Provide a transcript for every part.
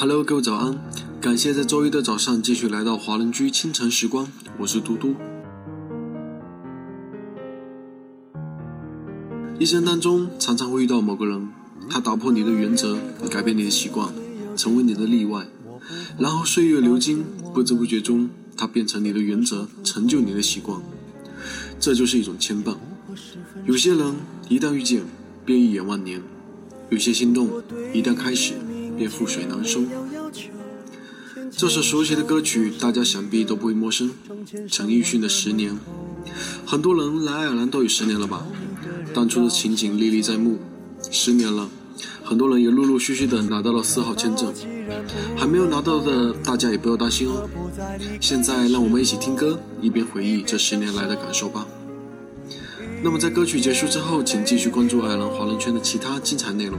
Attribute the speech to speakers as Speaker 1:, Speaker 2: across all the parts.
Speaker 1: Hello，各位早安！感谢在周一的早上继续来到华人居清晨时光，我是嘟嘟。一生当中常常会遇到某个人，他打破你的原则，改变你的习惯，成为你的例外。然后岁月流金，不知不觉中，他变成你的原则，成就你的习惯。这就是一种牵绊。有些人一旦遇见，便一眼万年；有些心动一旦开始。便覆水难收。这首熟悉的歌曲，大家想必都不会陌生。陈奕迅的《十年》，很多人来爱尔兰都有十年了吧？当初的情景历历在目。十年了，很多人也陆陆续续的拿到了四号签证，还没有拿到的，大家也不要担心哦。现在让我们一起听歌，一边回忆这十年来的感受吧。那么在歌曲结束之后，请继续关注爱尔兰华人圈的其他精彩内容。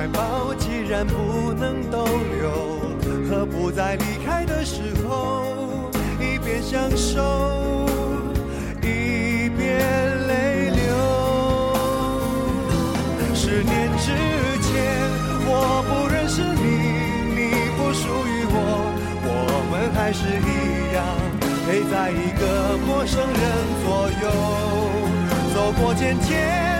Speaker 2: 怀抱，既然不能逗留，何不在离开的时候，一边享受，一边泪流。十年之前，我不认识你，你不属于我，我们还是一样陪在一个陌生人左右，走过渐渐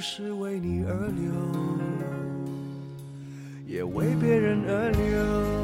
Speaker 2: 不是为你而流。也为别人而流。